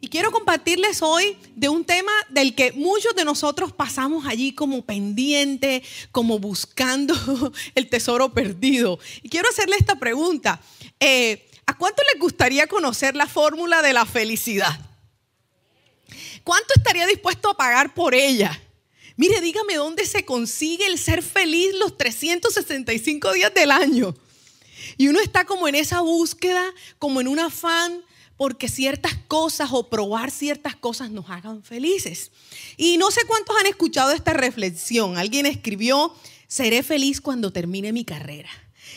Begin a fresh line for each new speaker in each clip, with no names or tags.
Y quiero compartirles hoy de un tema del que muchos de nosotros pasamos allí como pendiente, como buscando el tesoro perdido. Y quiero hacerle esta pregunta. Eh, ¿A cuánto les gustaría conocer la fórmula de la felicidad? ¿Cuánto estaría dispuesto a pagar por ella? Mire, dígame dónde se consigue el ser feliz los 365 días del año. Y uno está como en esa búsqueda, como en un afán, porque ciertas cosas o probar ciertas cosas nos hagan felices. Y no sé cuántos han escuchado esta reflexión. Alguien escribió, seré feliz cuando termine mi carrera.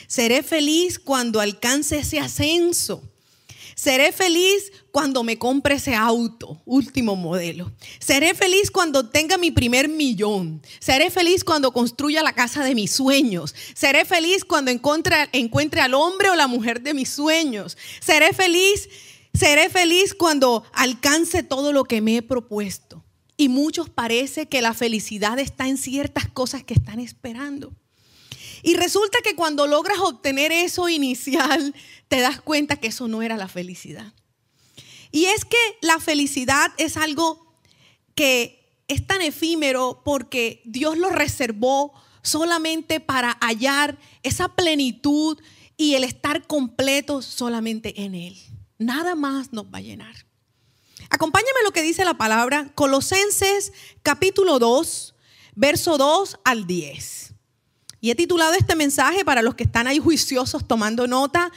Seré feliz cuando alcance ese ascenso. Seré feliz cuando me compre ese auto, último modelo. Seré feliz cuando tenga mi primer millón. Seré feliz cuando construya la casa de mis sueños. Seré feliz cuando encuentre, encuentre al hombre o la mujer de mis sueños. Seré feliz, seré feliz cuando alcance todo lo que me he propuesto. Y muchos parece que la felicidad está en ciertas cosas que están esperando. Y resulta que cuando logras obtener eso inicial, te das cuenta que eso no era la felicidad. Y es que la felicidad es algo que es tan efímero porque Dios lo reservó solamente para hallar esa plenitud y el estar completo solamente en Él. Nada más nos va a llenar. Acompáñame lo que dice la palabra Colosenses capítulo 2, verso 2 al 10. Y he titulado este mensaje para los que están ahí juiciosos tomando nota,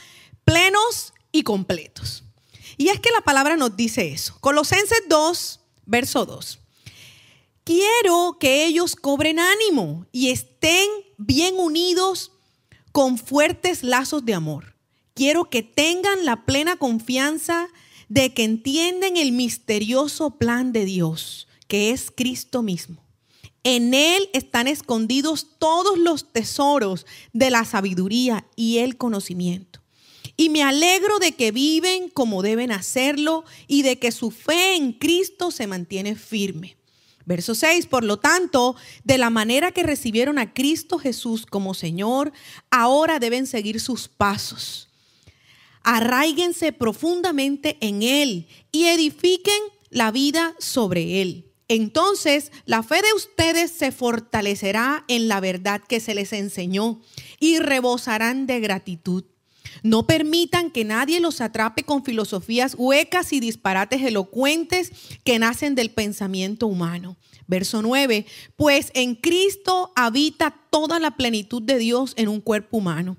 plenos y completos. Y es que la palabra nos dice eso. Colosenses 2, verso 2. Quiero que ellos cobren ánimo y estén bien unidos con fuertes lazos de amor. Quiero que tengan la plena confianza de que entienden el misterioso plan de Dios, que es Cristo mismo en Él están escondidos todos los tesoros de la sabiduría y el conocimiento. Y me alegro de que viven como deben hacerlo y de que su fe en Cristo se mantiene firme. Verso 6, por lo tanto, de la manera que recibieron a Cristo Jesús como Señor, ahora deben seguir sus pasos. Arraíguense profundamente en Él y edifiquen la vida sobre Él entonces la fe de ustedes se fortalecerá en la verdad que se les enseñó y rebosarán de gratitud. No permitan que nadie los atrape con filosofías huecas y disparates elocuentes que nacen del pensamiento humano. Verso 9, pues en Cristo habita toda la plenitud de Dios en un cuerpo humano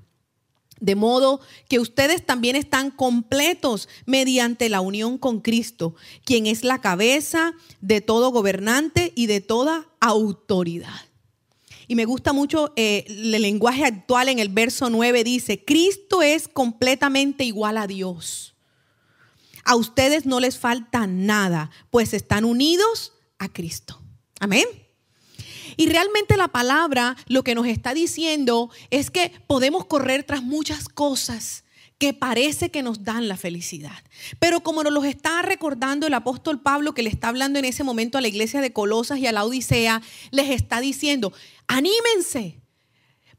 de modo que ustedes también están completos mediante la unión con Cristo, quien es la cabeza de todo gobernante y de toda autoridad. Y me gusta mucho eh, el lenguaje actual en el verso 9, dice, Cristo es completamente igual a Dios. A ustedes no les falta nada, pues están unidos a Cristo. Amén. Y realmente la palabra lo que nos está diciendo es que podemos correr tras muchas cosas que parece que nos dan la felicidad. Pero como nos los está recordando el apóstol Pablo que le está hablando en ese momento a la iglesia de Colosas y a la Odisea, les está diciendo, anímense,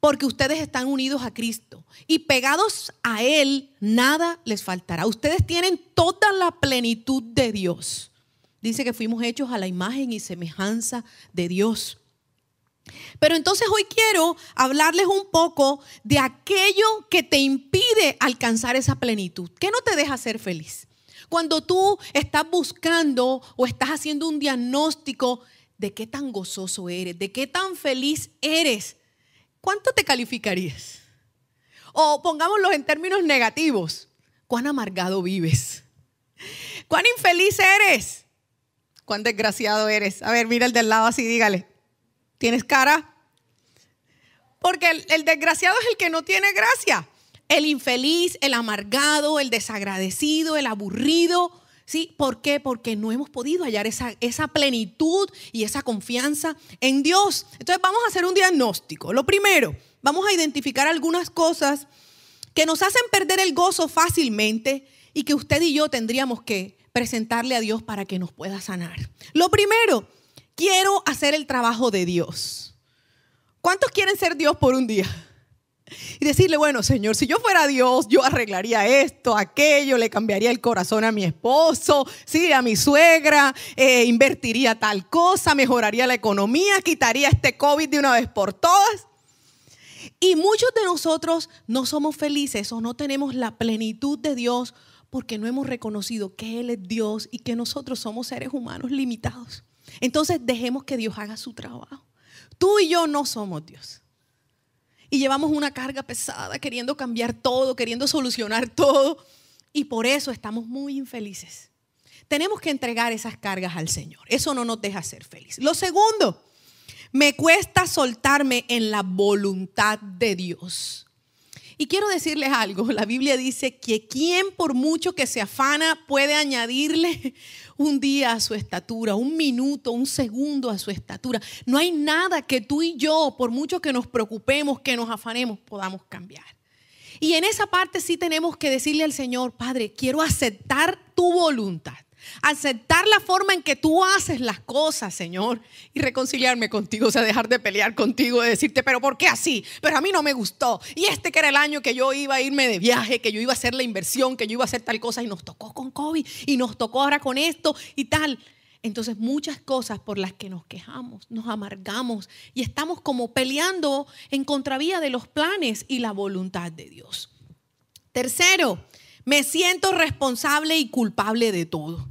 porque ustedes están unidos a Cristo y pegados a Él, nada les faltará. Ustedes tienen toda la plenitud de Dios. Dice que fuimos hechos a la imagen y semejanza de Dios. Pero entonces hoy quiero hablarles un poco de aquello que te impide alcanzar esa plenitud, que no te deja ser feliz. Cuando tú estás buscando o estás haciendo un diagnóstico de qué tan gozoso eres, de qué tan feliz eres, ¿cuánto te calificarías? O pongámoslo en términos negativos, ¿cuán amargado vives? ¿Cuán infeliz eres? ¿Cuán desgraciado eres? A ver, mira el del lado así, dígale. ¿Tienes cara? Porque el, desgraciado es el que no tiene gracia. El infeliz, el amargado, el desagradecido, el aburrido. ¿Sí? ¿Por qué? Porque no hemos podido hallar esa, esa plenitud y esa confianza en Dios. Entonces vamos a hacer un diagnóstico. Lo primero, vamos a identificar algunas cosas que nos hacen perder el gozo fácilmente y que usted y yo tendríamos que presentarle a Dios para que nos pueda sanar. Lo primero, quiero hacer el trabajo de Dios. ¿Cuántos quieren ser Dios por un día? Y decirle, bueno, Señor, si yo fuera Dios, yo arreglaría esto, aquello, le cambiaría el corazón a mi esposo, sí, a mi suegra, eh, invertiría tal cosa, mejoraría la economía, quitaría este COVID de una vez por todas. Y muchos de nosotros no somos felices o no tenemos la plenitud de Dios porque no hemos reconocido que Él es Dios y que nosotros somos seres humanos limitados. Entonces dejemos que Dios haga su trabajo. Tú y yo no somos Dios. Y llevamos una carga pesada queriendo cambiar todo, queriendo solucionar todo. Y por eso estamos muy infelices. Tenemos que entregar esas cargas al Señor. Eso no nos deja ser felices. Lo segundo, me cuesta soltarme en la voluntad de Dios. Y quiero decirles algo, la Biblia dice que quien por mucho que se afana puede añadirle un día a su estatura, un minuto, un segundo a su estatura. No hay nada que tú y yo, por mucho que nos preocupemos, que nos afanemos, podamos cambiar. Y en esa parte sí tenemos que decirle al Señor, Padre, quiero aceptar tu voluntad. Aceptar la forma en que tú haces las cosas, Señor, y reconciliarme contigo, o sea, dejar de pelear contigo, de decirte, pero ¿por qué así? Pero a mí no me gustó. Y este que era el año que yo iba a irme de viaje, que yo iba a hacer la inversión, que yo iba a hacer tal cosa, y nos tocó con COVID, y nos tocó ahora con esto y tal. Entonces muchas cosas por las que nos quejamos, nos amargamos y estamos como peleando en contravía de los planes y la voluntad de Dios. Tercero, me siento responsable y culpable de todo.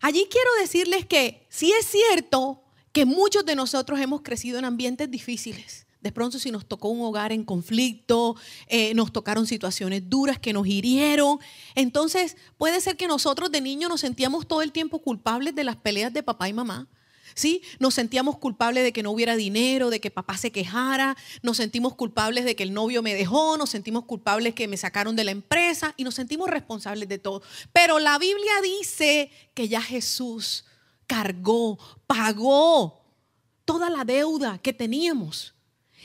Allí quiero decirles que sí es cierto que muchos de nosotros hemos crecido en ambientes difíciles. De pronto si nos tocó un hogar en conflicto, eh, nos tocaron situaciones duras que nos hirieron. Entonces puede ser que nosotros de niños nos sentíamos todo el tiempo culpables de las peleas de papá y mamá. ¿Sí? Nos sentíamos culpables de que no hubiera dinero, de que papá se quejara, nos sentimos culpables de que el novio me dejó, nos sentimos culpables que me sacaron de la empresa y nos sentimos responsables de todo. Pero la Biblia dice que ya Jesús cargó, pagó toda la deuda que teníamos.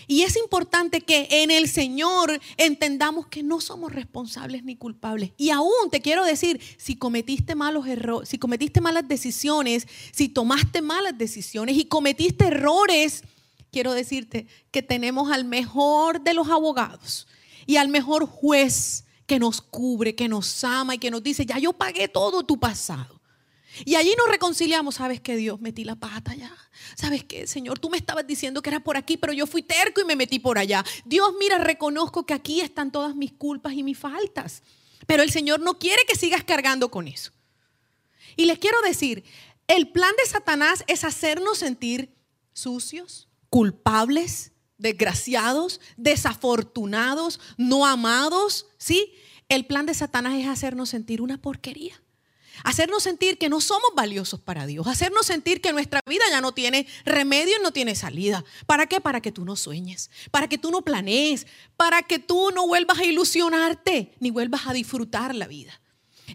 Y es importante que en el Señor entendamos que no somos responsables ni culpables. Y aún te quiero decir, si cometiste malos errores, si cometiste malas decisiones, si tomaste malas decisiones y cometiste errores, quiero decirte que tenemos al mejor de los abogados y al mejor juez que nos cubre, que nos ama y que nos dice, ya yo pagué todo tu pasado. Y allí nos reconciliamos, ¿sabes qué Dios? Metí la pata ya. ¿Sabes qué, Señor? Tú me estabas diciendo que era por aquí, pero yo fui terco y me metí por allá. Dios, mira, reconozco que aquí están todas mis culpas y mis faltas. Pero el Señor no quiere que sigas cargando con eso. Y les quiero decir, el plan de Satanás es hacernos sentir sucios, culpables, desgraciados, desafortunados, no amados, ¿sí? El plan de Satanás es hacernos sentir una porquería. Hacernos sentir que no somos valiosos para Dios. Hacernos sentir que nuestra vida ya no tiene remedio y no tiene salida. ¿Para qué? Para que tú no sueñes, para que tú no planees, para que tú no vuelvas a ilusionarte ni vuelvas a disfrutar la vida.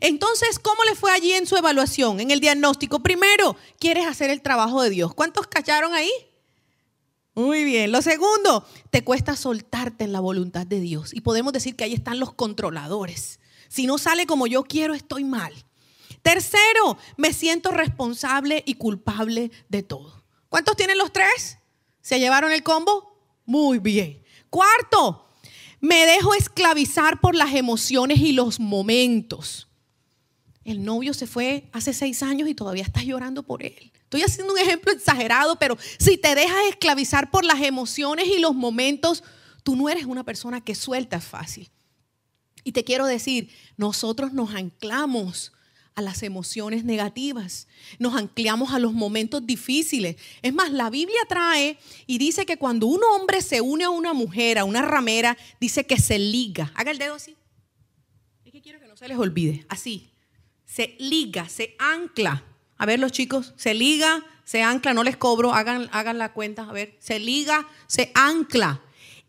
Entonces, ¿cómo le fue allí en su evaluación, en el diagnóstico? Primero, quieres hacer el trabajo de Dios. ¿Cuántos cacharon ahí? Muy bien. Lo segundo, te cuesta soltarte en la voluntad de Dios. Y podemos decir que ahí están los controladores. Si no sale como yo quiero, estoy mal. Tercero, me siento responsable y culpable de todo. ¿Cuántos tienen los tres? ¿Se llevaron el combo? Muy bien. Cuarto, me dejo esclavizar por las emociones y los momentos. El novio se fue hace seis años y todavía estás llorando por él. Estoy haciendo un ejemplo exagerado, pero si te dejas esclavizar por las emociones y los momentos, tú no eres una persona que suelta fácil. Y te quiero decir, nosotros nos anclamos a las emociones negativas, nos anclamos a los momentos difíciles. Es más, la Biblia trae y dice que cuando un hombre se une a una mujer, a una ramera, dice que se liga. Haga el dedo así. Es que quiero que no se les olvide. Así. Se liga, se ancla. A ver, los chicos, se liga, se ancla, no les cobro, hagan, hagan la cuenta. A ver, se liga, se ancla.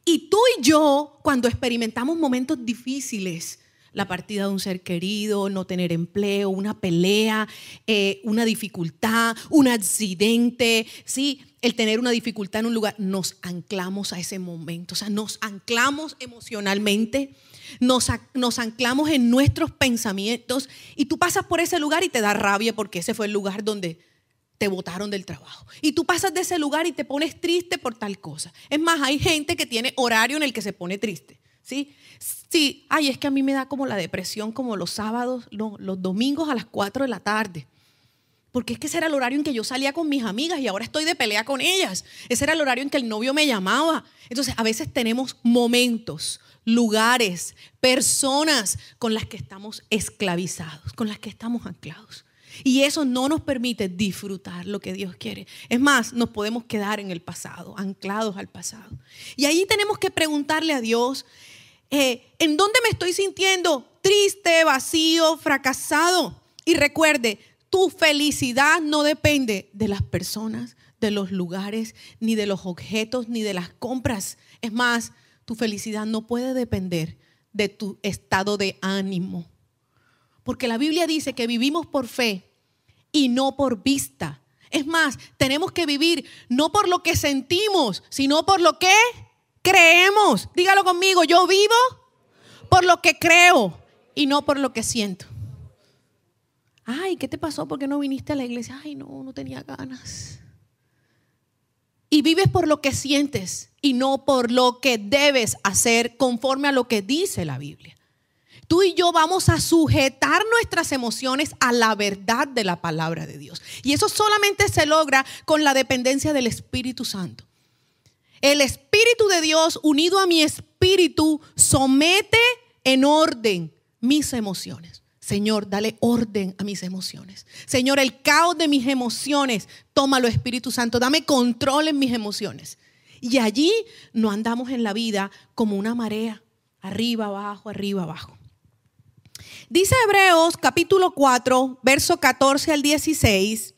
Y tú y yo, cuando experimentamos momentos difíciles, la partida de un ser querido, no tener empleo, una pelea, eh, una dificultad, un accidente, ¿sí? el tener una dificultad en un lugar, nos anclamos a ese momento, o sea, nos anclamos emocionalmente, nos, nos anclamos en nuestros pensamientos y tú pasas por ese lugar y te da rabia porque ese fue el lugar donde te botaron del trabajo. Y tú pasas de ese lugar y te pones triste por tal cosa. Es más, hay gente que tiene horario en el que se pone triste. ¿Sí? Sí, ay, es que a mí me da como la depresión como los sábados, los domingos a las 4 de la tarde. Porque es que ese era el horario en que yo salía con mis amigas y ahora estoy de pelea con ellas. Ese era el horario en que el novio me llamaba. Entonces, a veces tenemos momentos, lugares, personas con las que estamos esclavizados, con las que estamos anclados. Y eso no nos permite disfrutar lo que Dios quiere. Es más, nos podemos quedar en el pasado, anclados al pasado. Y ahí tenemos que preguntarle a Dios, eh, ¿en dónde me estoy sintiendo triste, vacío, fracasado? Y recuerde, tu felicidad no depende de las personas, de los lugares, ni de los objetos, ni de las compras. Es más, tu felicidad no puede depender de tu estado de ánimo. Porque la Biblia dice que vivimos por fe y no por vista. Es más, tenemos que vivir no por lo que sentimos, sino por lo que creemos. Dígalo conmigo, yo vivo por lo que creo y no por lo que siento. Ay, ¿qué te pasó? ¿Por qué no viniste a la iglesia? Ay, no, no tenía ganas. Y vives por lo que sientes y no por lo que debes hacer conforme a lo que dice la Biblia. Tú y yo vamos a sujetar nuestras emociones a la verdad de la palabra de Dios. Y eso solamente se logra con la dependencia del Espíritu Santo. El Espíritu de Dios unido a mi espíritu somete en orden mis emociones. Señor, dale orden a mis emociones. Señor, el caos de mis emociones, tómalo Espíritu Santo, dame control en mis emociones. Y allí no andamos en la vida como una marea, arriba, abajo, arriba, abajo. Dice Hebreos capítulo 4, verso 14 al 16.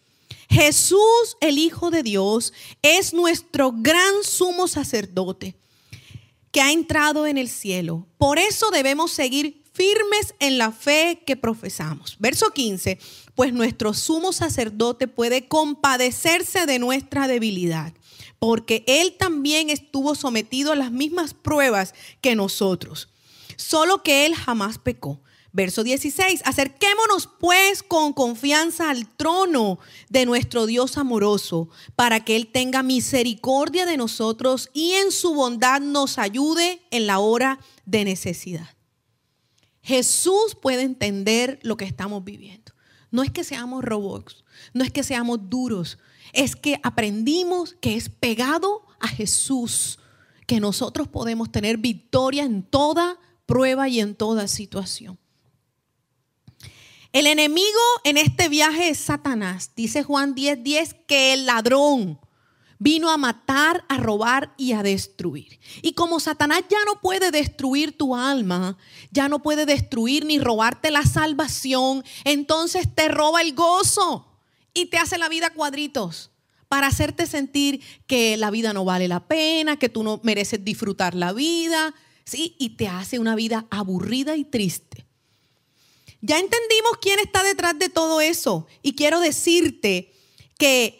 Jesús, el Hijo de Dios, es nuestro gran sumo sacerdote que ha entrado en el cielo. Por eso debemos seguir firmes en la fe que profesamos. Verso 15, pues nuestro sumo sacerdote puede compadecerse de nuestra debilidad, porque él también estuvo sometido a las mismas pruebas que nosotros, solo que él jamás pecó. Verso 16, acerquémonos pues con confianza al trono de nuestro Dios amoroso, para que Él tenga misericordia de nosotros y en su bondad nos ayude en la hora de necesidad. Jesús puede entender lo que estamos viviendo. No es que seamos robots, no es que seamos duros, es que aprendimos que es pegado a Jesús, que nosotros podemos tener victoria en toda prueba y en toda situación. El enemigo en este viaje es Satanás. Dice Juan 10:10 10, que el ladrón vino a matar, a robar y a destruir. Y como Satanás ya no puede destruir tu alma, ya no puede destruir ni robarte la salvación, entonces te roba el gozo y te hace la vida cuadritos para hacerte sentir que la vida no vale la pena, que tú no mereces disfrutar la vida, ¿sí? Y te hace una vida aburrida y triste. Ya entendimos quién está detrás de todo eso. Y quiero decirte que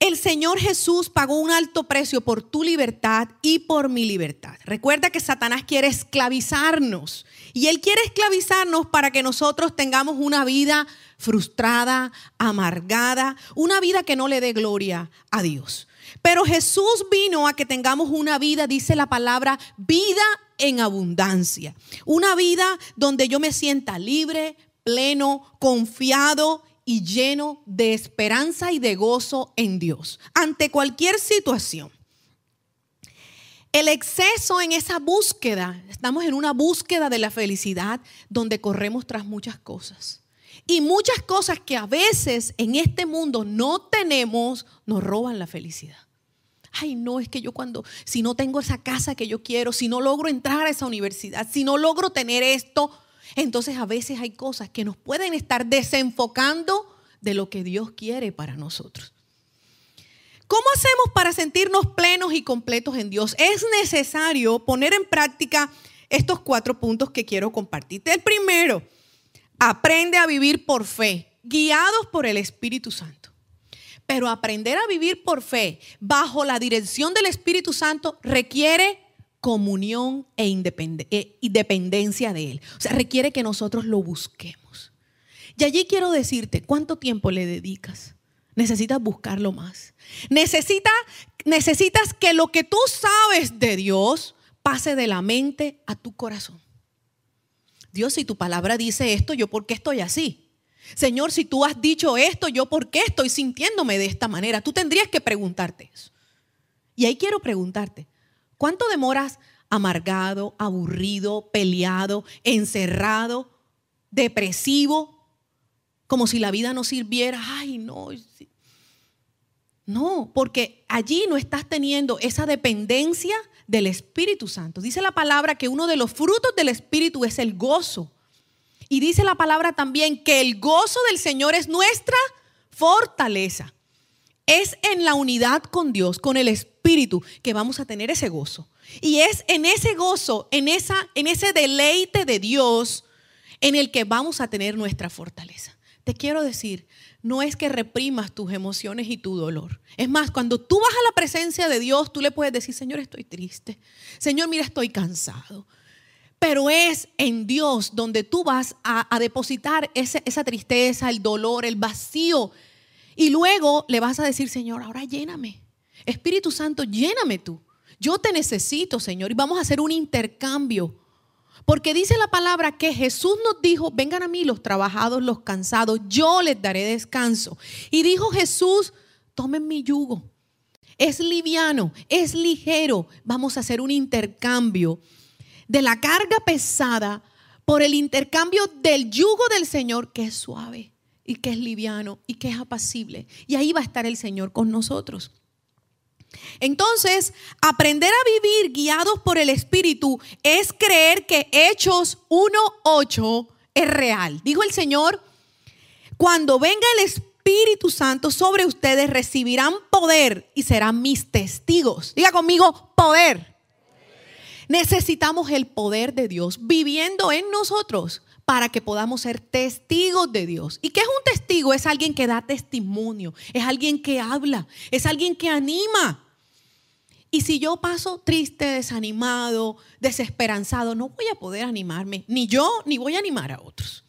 el Señor Jesús pagó un alto precio por tu libertad y por mi libertad. Recuerda que Satanás quiere esclavizarnos. Y Él quiere esclavizarnos para que nosotros tengamos una vida frustrada, amargada, una vida que no le dé gloria a Dios. Pero Jesús vino a que tengamos una vida, dice la palabra, vida en abundancia. Una vida donde yo me sienta libre, pleno, confiado y lleno de esperanza y de gozo en Dios ante cualquier situación. El exceso en esa búsqueda, estamos en una búsqueda de la felicidad donde corremos tras muchas cosas. Y muchas cosas que a veces en este mundo no tenemos nos roban la felicidad. Ay, no, es que yo cuando, si no tengo esa casa que yo quiero, si no logro entrar a esa universidad, si no logro tener esto, entonces a veces hay cosas que nos pueden estar desenfocando de lo que Dios quiere para nosotros. ¿Cómo hacemos para sentirnos plenos y completos en Dios? Es necesario poner en práctica estos cuatro puntos que quiero compartirte. El primero, aprende a vivir por fe, guiados por el Espíritu Santo. Pero aprender a vivir por fe bajo la dirección del Espíritu Santo requiere comunión e, e dependencia de Él. O sea, requiere que nosotros lo busquemos. Y allí quiero decirte, ¿cuánto tiempo le dedicas? necesitas buscarlo más. Necesita, necesitas que lo que tú sabes de Dios pase de la mente a tu corazón. Dios, si tu palabra dice esto, ¿yo por qué estoy así? Señor, si tú has dicho esto, ¿yo por qué estoy sintiéndome de esta manera? Tú tendrías que preguntarte eso. Y ahí quiero preguntarte, ¿cuánto demoras amargado, aburrido, peleado, encerrado, depresivo, como si la vida no sirviera? Ay, no. No, porque allí no estás teniendo esa dependencia del Espíritu Santo. Dice la palabra que uno de los frutos del Espíritu es el gozo. Y dice la palabra también que el gozo del Señor es nuestra fortaleza. Es en la unidad con Dios, con el Espíritu, que vamos a tener ese gozo. Y es en ese gozo, en, esa, en ese deleite de Dios, en el que vamos a tener nuestra fortaleza. Te quiero decir, no es que reprimas tus emociones y tu dolor. Es más, cuando tú vas a la presencia de Dios, tú le puedes decir, Señor, estoy triste. Señor, mira, estoy cansado. Pero es en Dios donde tú vas a, depositar esa tristeza, el dolor, el vacío. Y luego le vas a decir, Señor, ahora lléname. Espíritu Santo, lléname tú. Yo te necesito, Señor. Y vamos a hacer un intercambio. Porque dice la palabra que Jesús nos dijo, vengan a mí los trabajados, los cansados, yo les daré descanso. Y dijo Jesús, tomen mi yugo. Es liviano, es ligero. Vamos a hacer un intercambio de la carga pesada por el intercambio del yugo del Señor que es suave y que es liviano y que es apacible. Y ahí va a estar el Señor con nosotros. Entonces, aprender a vivir guiados por el Espíritu es creer que Hechos 1.8 es real. Dijo el Señor, cuando venga el Espíritu Santo sobre ustedes recibirán poder y serán mis testigos. Diga conmigo, poder. Necesitamos el poder de Dios viviendo en nosotros para que podamos ser testigos de Dios. ¿Y qué es un testigo? Es alguien que da testimonio, es alguien que habla, es alguien que anima. Y si yo paso triste, desanimado, desesperanzado, no voy a poder animarme, ni yo, ni voy a animar a otros.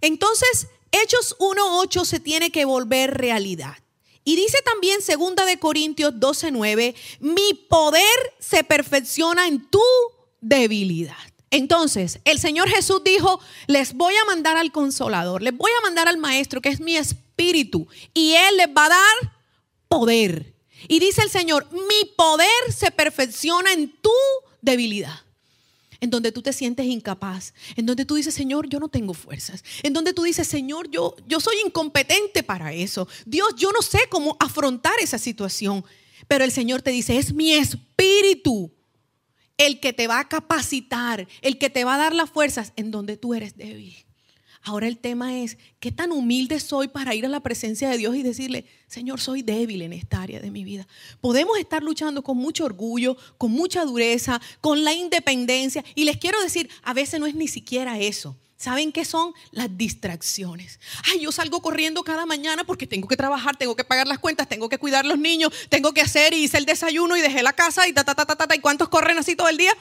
Entonces, Hechos 1.8 se tiene que volver realidad. Y dice también segunda de Corintios 12:9, mi poder se perfecciona en tu debilidad. Entonces, el Señor Jesús dijo, les voy a mandar al consolador, les voy a mandar al maestro, que es mi espíritu, y Él les va a dar poder. Y dice el Señor, mi poder se perfecciona en tu debilidad en donde tú te sientes incapaz, en donde tú dices, Señor, yo no tengo fuerzas, en donde tú dices, Señor, yo, yo soy incompetente para eso. Dios, yo no sé cómo afrontar esa situación. Pero el Señor te dice, es mi espíritu el que te va a capacitar, el que te va a dar las fuerzas en donde tú eres débil. Ahora el tema es, ¿qué tan humilde soy para ir a la presencia de Dios y decirle, Señor, soy débil en esta área de mi vida? Podemos estar luchando con mucho orgullo, con mucha dureza, con la independencia. Y les quiero decir, a veces no es ni siquiera eso. ¿Saben qué son? Las distracciones. Ay, yo salgo corriendo cada mañana porque tengo que trabajar, tengo que pagar las cuentas, tengo que cuidar los niños, tengo que hacer y hice el desayuno y dejé la casa y ta, ta, ta, ta, ta, ¿Y cuántos corren así todo el día?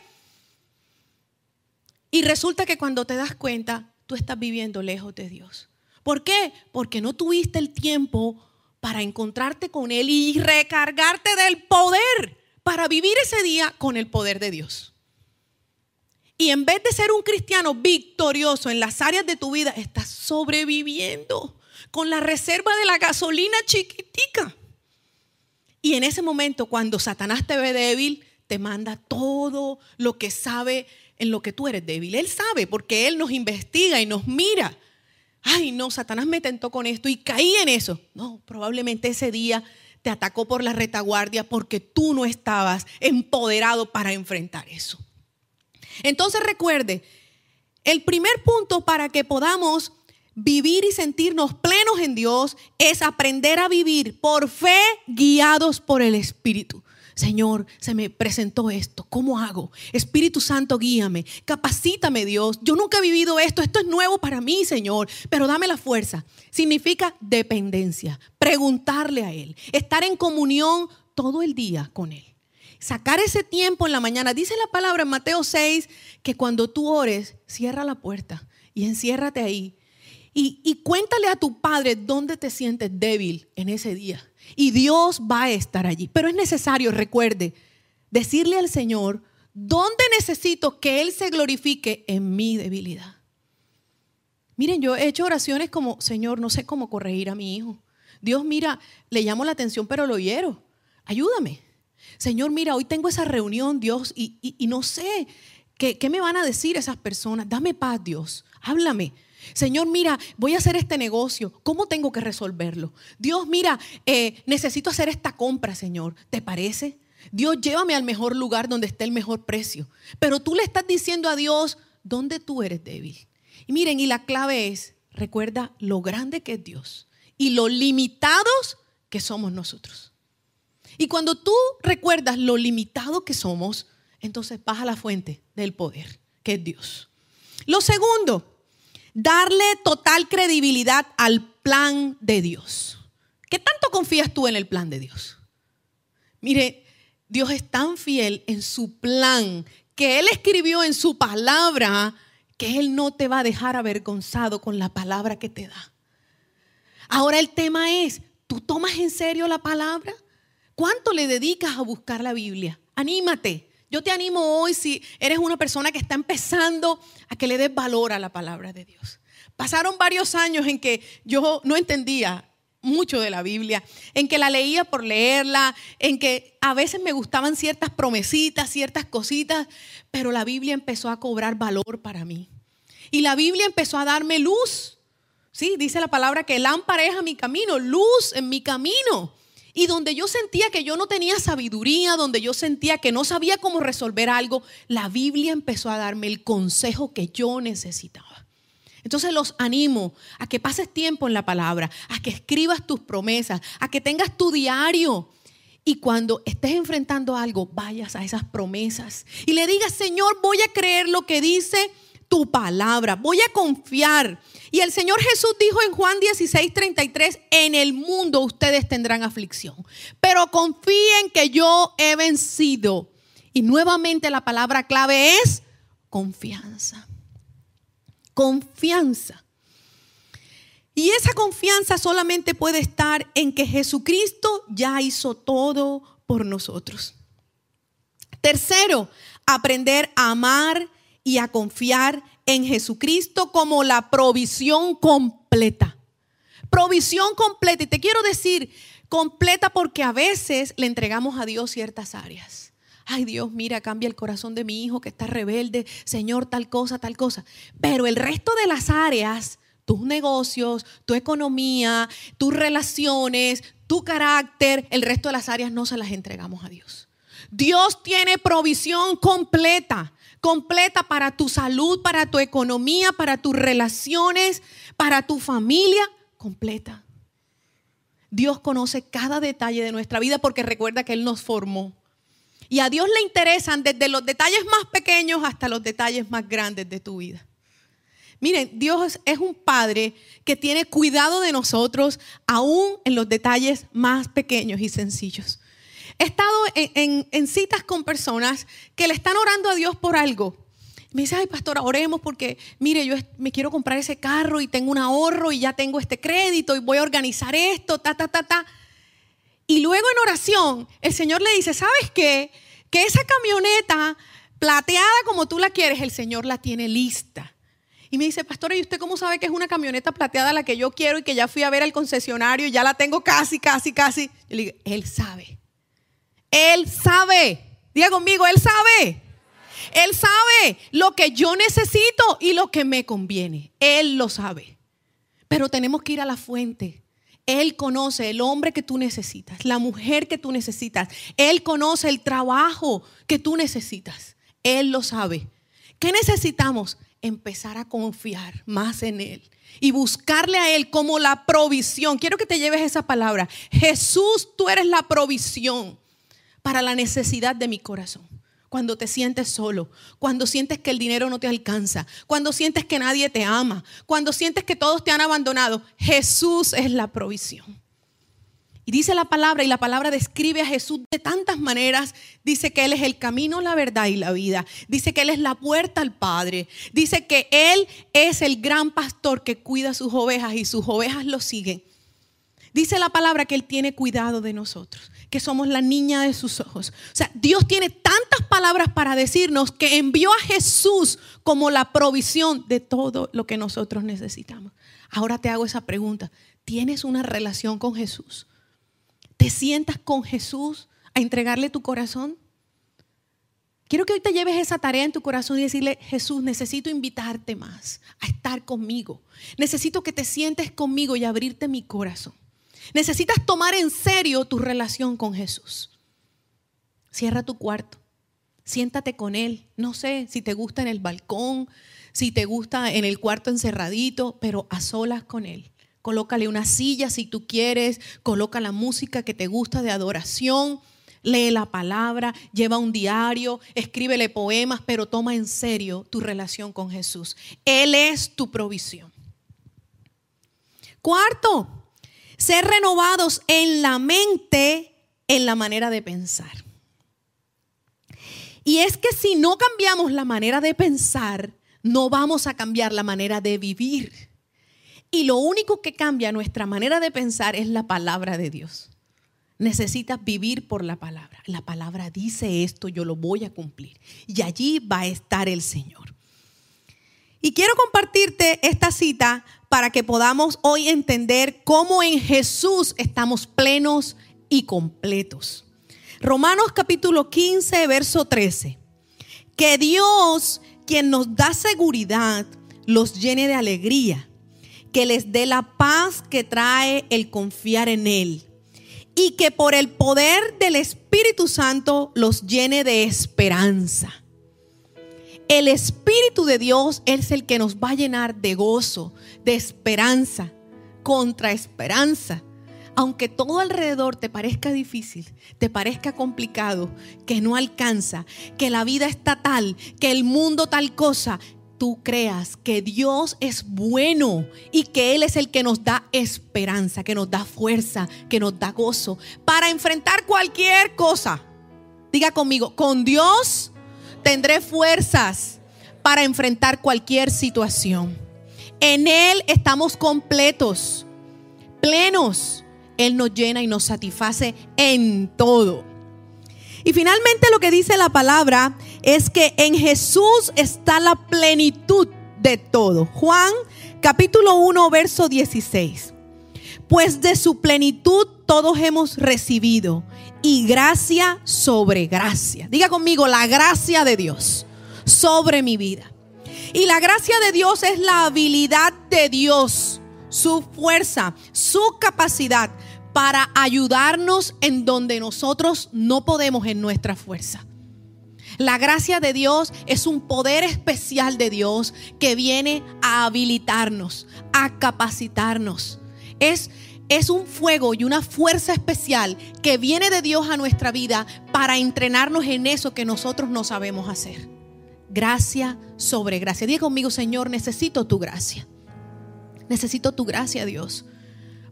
Y resulta que cuando te das cuenta, tú estás viviendo lejos de Dios. ¿Por qué? Porque no tuviste el tiempo para encontrarte con Él y recargarte del poder para vivir ese día con el poder de Dios. Y en vez de ser un cristiano victorioso en las áreas de tu vida, estás sobreviviendo con la reserva de la gasolina chiquitica. Y en ese momento, cuando Satanás te ve débil, te manda todo lo que sabe en lo que tú eres débil. Él sabe porque Él nos investiga y nos mira. Ay, no, Satanás me tentó con esto y caí en eso. No, probablemente ese día te atacó por la retaguardia porque tú no estabas empoderado para enfrentar eso. Entonces recuerde, el primer punto para que podamos vivir y sentirnos plenos en Dios es aprender a vivir por fe guiados por el Espíritu. Señor, se me presentó esto, ¿cómo hago? Espíritu Santo, guíame, capacítame Dios. Yo nunca he vivido esto, esto es nuevo para mí, Señor, pero dame la fuerza. Significa dependencia, preguntarle a Él, estar en comunión todo el día con Él. Sacar ese tiempo en la mañana. Dice la palabra en Mateo 6 que cuando tú ores, cierra la puerta y enciérrate ahí y, y cuéntale a tu padre dónde te sientes débil en ese día. Y Dios va a estar allí. Pero es necesario, recuerde, decirle al Señor, ¿dónde necesito que Él se glorifique en mi debilidad? Miren, yo he hecho oraciones como, Señor, no sé cómo corregir a mi hijo. Dios, mira, le llamo la atención, pero lo hiero. Ayúdame. Señor, mira, hoy tengo esa reunión, Dios, y, no sé ¿qué, qué me van a decir esas personas. Dame paz, Dios. Háblame. Señor, mira, voy a hacer este negocio. ¿Cómo tengo que resolverlo? Dios, mira, eh, necesito hacer esta compra, Señor. ¿Te parece? Dios, llévame al mejor lugar donde esté el mejor precio. Pero tú le estás diciendo a Dios, ¿dónde tú eres débil? Y miren, y la clave es, recuerda lo grande que es Dios y lo limitados que somos nosotros. Y cuando tú recuerdas lo limitado que somos, entonces vas a la fuente del poder, que es Dios. Lo segundo, darle total credibilidad al plan de Dios. ¿Qué tanto confías tú en el plan de Dios? Mire, Dios es tan fiel en su plan que Él escribió en su palabra que Él no te va a dejar avergonzado con la palabra que te da. Ahora el tema es, ¿tú tomas en serio la palabra? ¿Cuánto le dedicas a buscar la Biblia? Anímate. Yo te animo hoy si eres una persona que está empezando a que le des valor a la palabra de Dios. Pasaron varios años en que yo no entendía mucho de la Biblia, en que la leía por leerla, en que a veces me gustaban ciertas promesitas, ciertas cositas, pero la Biblia empezó a cobrar valor para mí. Y la Biblia empezó a darme luz. Sí, dice la palabra que lámpara es a mi camino, luz en mi camino. Y donde yo sentía que yo no tenía sabiduría, donde yo sentía que no sabía cómo resolver algo, la Biblia empezó a darme el consejo que yo necesitaba. Entonces los animo a que pases tiempo en la palabra, a que escribas tus promesas, a que tengas tu diario. Y cuando estés enfrentando algo, vayas a esas promesas y le digas, Señor, voy a creer lo que dice tu palabra, voy a confiar. Y el Señor Jesús dijo en Juan 16, 33, en el mundo ustedes tendrán aflicción, pero confíen que yo he vencido. Y nuevamente la palabra clave es confianza. Confianza. Y esa confianza solamente puede estar en que Jesucristo ya hizo todo por nosotros. Tercero, aprender a amar y a confiar en Jesucristo como la provisión completa. Provisión completa. Y te quiero decir, completa porque a veces le entregamos a Dios ciertas áreas. Ay Dios, mira, cambia el corazón de mi hijo que está rebelde, Señor, tal cosa, tal cosa. Pero el resto de las áreas, tus negocios, tu economía, tus relaciones, tu carácter, el resto de las áreas no se las entregamos a Dios. Dios tiene provisión completa completa para tu salud, para tu economía, para tus relaciones, para tu familia, completa. Dios conoce cada detalle de nuestra vida porque recuerda que Él nos formó. Y a Dios le interesan desde los detalles más pequeños hasta los detalles más grandes de tu vida. Miren, Dios es un Padre que tiene cuidado de nosotros aún en los detalles más pequeños y sencillos. He estado en, citas con personas que le están orando a Dios por algo. Me dice, ay, pastora, oremos porque, mire, yo me quiero comprar ese carro y tengo un ahorro y ya tengo este crédito y voy a organizar esto, ta, ta, ta, ta. Y luego en oración, el Señor le dice, ¿sabes qué? Que esa camioneta plateada como tú la quieres, el Señor la tiene lista. Y me dice, pastora, ¿y usted cómo sabe que es una camioneta plateada la que yo quiero y que ya fui a ver al concesionario y ya la tengo casi, casi, casi? Yo le digo, Él sabe. Él sabe. Diga conmigo, Él sabe. Él sabe lo que yo necesito y lo que me conviene. Él lo sabe. Pero tenemos que ir a la fuente. Él conoce el hombre que tú necesitas, la mujer que tú necesitas. Él conoce el trabajo que tú necesitas. Él lo sabe. ¿Qué necesitamos? Empezar a confiar más en Él y buscarle a Él como la provisión. Quiero que te lleves esa palabra. Jesús, tú eres la provisión para la necesidad de mi corazón. Cuando te sientes solo, cuando sientes que el dinero no te alcanza, cuando sientes que nadie te ama, cuando sientes que todos te han abandonado, Jesús es la provisión. Y dice la palabra, y la palabra describe a Jesús de tantas maneras. Dice que Él es el camino, la verdad y la vida. Dice que Él es la puerta al Padre. Dice que Él es el gran pastor que cuida sus ovejas y sus ovejas lo siguen. Dice la palabra que Él tiene cuidado de nosotros, que somos la niña de sus ojos. O sea, Dios tiene tantas palabras para decirnos que envió a Jesús como la provisión de todo lo que nosotros necesitamos. Ahora te hago esa pregunta. ¿Tienes una relación con Jesús? te sientas con Jesús a entregarle tu corazón? Quiero que hoy te lleves esa tarea en tu corazón y decirle, Jesús, necesito invitarte más a estar conmigo. Necesito que te sientes conmigo y abrirte mi corazón. Necesitas tomar en serio tu relación con Jesús. Cierra tu cuarto. Siéntate con Él. No sé si te gusta en el balcón, si te gusta en el cuarto encerradito, pero a solas con Él. Colócale una silla si tú quieres, coloca la música que te gusta de adoración, lee la palabra, lleva un diario, escríbele poemas, pero toma en serio tu relación con Jesús. Él es tu provisión. Cuarto, ser renovados en la mente, en la manera de pensar. Y es que si no cambiamos la manera de pensar, no vamos a cambiar la manera de vivir. Y lo único que cambia nuestra manera de pensar es la palabra de Dios. Necesitas vivir por la palabra. La palabra dice esto, yo lo voy a cumplir. Y allí va a estar el Señor. Y quiero compartirte esta cita para que podamos hoy entender cómo en Jesús estamos plenos y completos. Romanos capítulo 15, verso 13. Que Dios, quien nos da seguridad, los llene de alegría que les dé la paz que trae el confiar en Él y que por el poder del Espíritu Santo los llene de esperanza. El Espíritu de Dios es el que nos va a llenar de gozo, de esperanza, contra esperanza. Aunque todo alrededor te parezca difícil, te parezca complicado, que no alcanza, que la vida está tal, que el mundo tal cosa, tú creas que Dios es bueno y que Él es el que nos da esperanza, que nos da fuerza, que nos da gozo para enfrentar cualquier cosa. Diga conmigo, con Dios tendré fuerzas para enfrentar cualquier situación. En Él estamos completos, plenos. Él nos llena y nos satisface en todo. Y finalmente lo que dice la palabra es que en Jesús está la plenitud de todo. Juan capítulo 1, verso 16. Pues de su plenitud todos hemos recibido y gracia sobre gracia. Diga conmigo, la gracia de Dios sobre mi vida. Y la gracia de Dios es la habilidad de Dios, su fuerza, su capacidad para ayudarnos en donde nosotros no podemos en nuestra fuerza. La gracia de Dios es un poder especial de Dios que viene a habilitarnos, a capacitarnos. Es, es un fuego y una fuerza especial que viene de Dios a nuestra vida para entrenarnos en eso que nosotros no sabemos hacer. Gracia sobre gracia. Diga conmigo, Señor, necesito tu gracia. Necesito tu gracia, Dios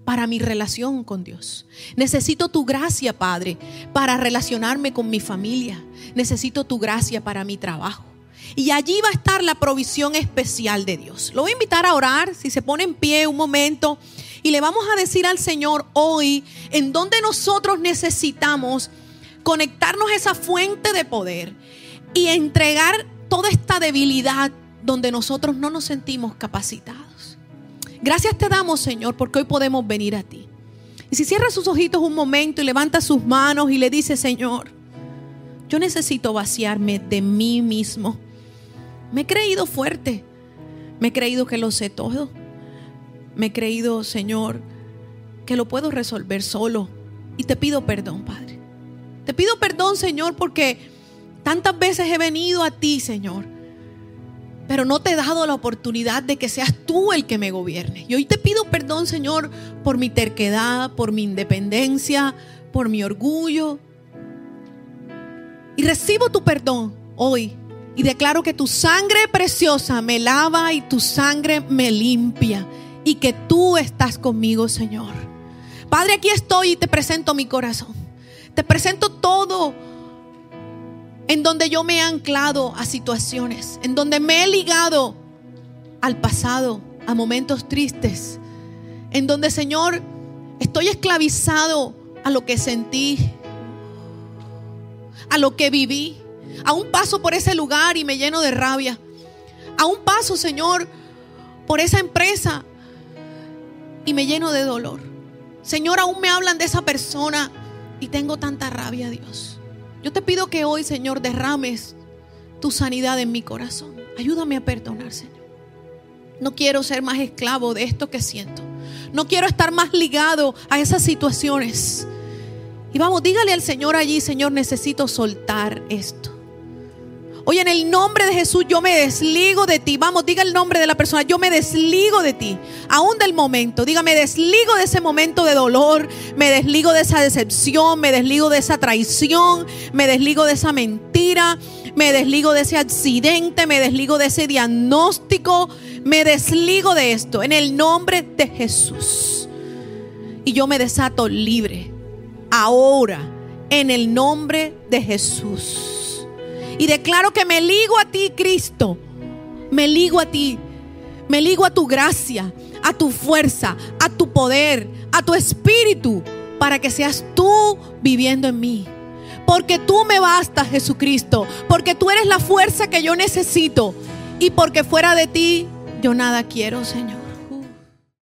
para mi relación con Dios. Necesito tu gracia, Padre, para relacionarme con mi familia. Necesito tu gracia para mi trabajo. Y allí va a estar la provisión especial de Dios. Lo voy a invitar a orar, si se pone en pie un momento, y le vamos a decir al Señor hoy en donde nosotros necesitamos conectarnos a esa fuente de poder y entregar toda esta debilidad donde nosotros no nos sentimos capacitados. Gracias te damos, Señor, porque hoy podemos venir a ti. Y si cierra sus ojitos un momento y levanta sus manos y le dice, Señor, yo necesito vaciarme de mí mismo. Me he creído fuerte. Me he creído que lo sé todo. Me he creído, Señor, que lo puedo resolver solo. Y te pido perdón, Padre. Te pido perdón, Señor, porque tantas veces he venido a ti, Señor pero no te he dado la oportunidad de que seas tú el que me gobierne. Y hoy te pido perdón, Señor, por mi terquedad, por mi independencia, por mi orgullo. Y recibo tu perdón hoy y declaro que tu sangre preciosa me lava y tu sangre me limpia y que tú estás conmigo, Señor. Padre, aquí estoy y te presento mi corazón. Te presento todo en donde yo me he anclado a situaciones, en donde me he ligado al pasado, a momentos tristes, en donde, Señor, estoy esclavizado a lo que sentí, a lo que viví. Aún paso por ese lugar y me lleno de rabia. Aún paso, Señor, por esa empresa y me lleno de dolor. Señor, aún me hablan de esa persona y tengo tanta rabia, Dios. Yo te pido que hoy, Señor, derrames tu sanidad en mi corazón. Ayúdame a perdonar, Señor. No quiero ser más esclavo de esto que siento. No quiero estar más ligado a esas situaciones. Y vamos, dígale al Señor allí, Señor, necesito soltar esto. Hoy en el nombre de Jesús yo me desligo de ti. Vamos, diga el nombre de la persona. Yo me desligo de ti. Aún del momento. Diga, me desligo de ese momento de dolor. Me desligo de esa decepción. Me desligo de esa traición. Me desligo de esa mentira. Me desligo de ese accidente. Me desligo de ese diagnóstico. Me desligo de esto. En el nombre de Jesús. Y yo me desato libre. Ahora. En el nombre de Jesús. Y declaro que me ligo a ti, Cristo. Me ligo a ti. Me ligo a tu gracia, a tu fuerza, a tu poder, a tu espíritu, para que seas tú viviendo en mí. Porque tú me bastas, Jesucristo. Porque tú eres la fuerza que yo necesito. Y porque fuera de ti, yo nada quiero, Señor.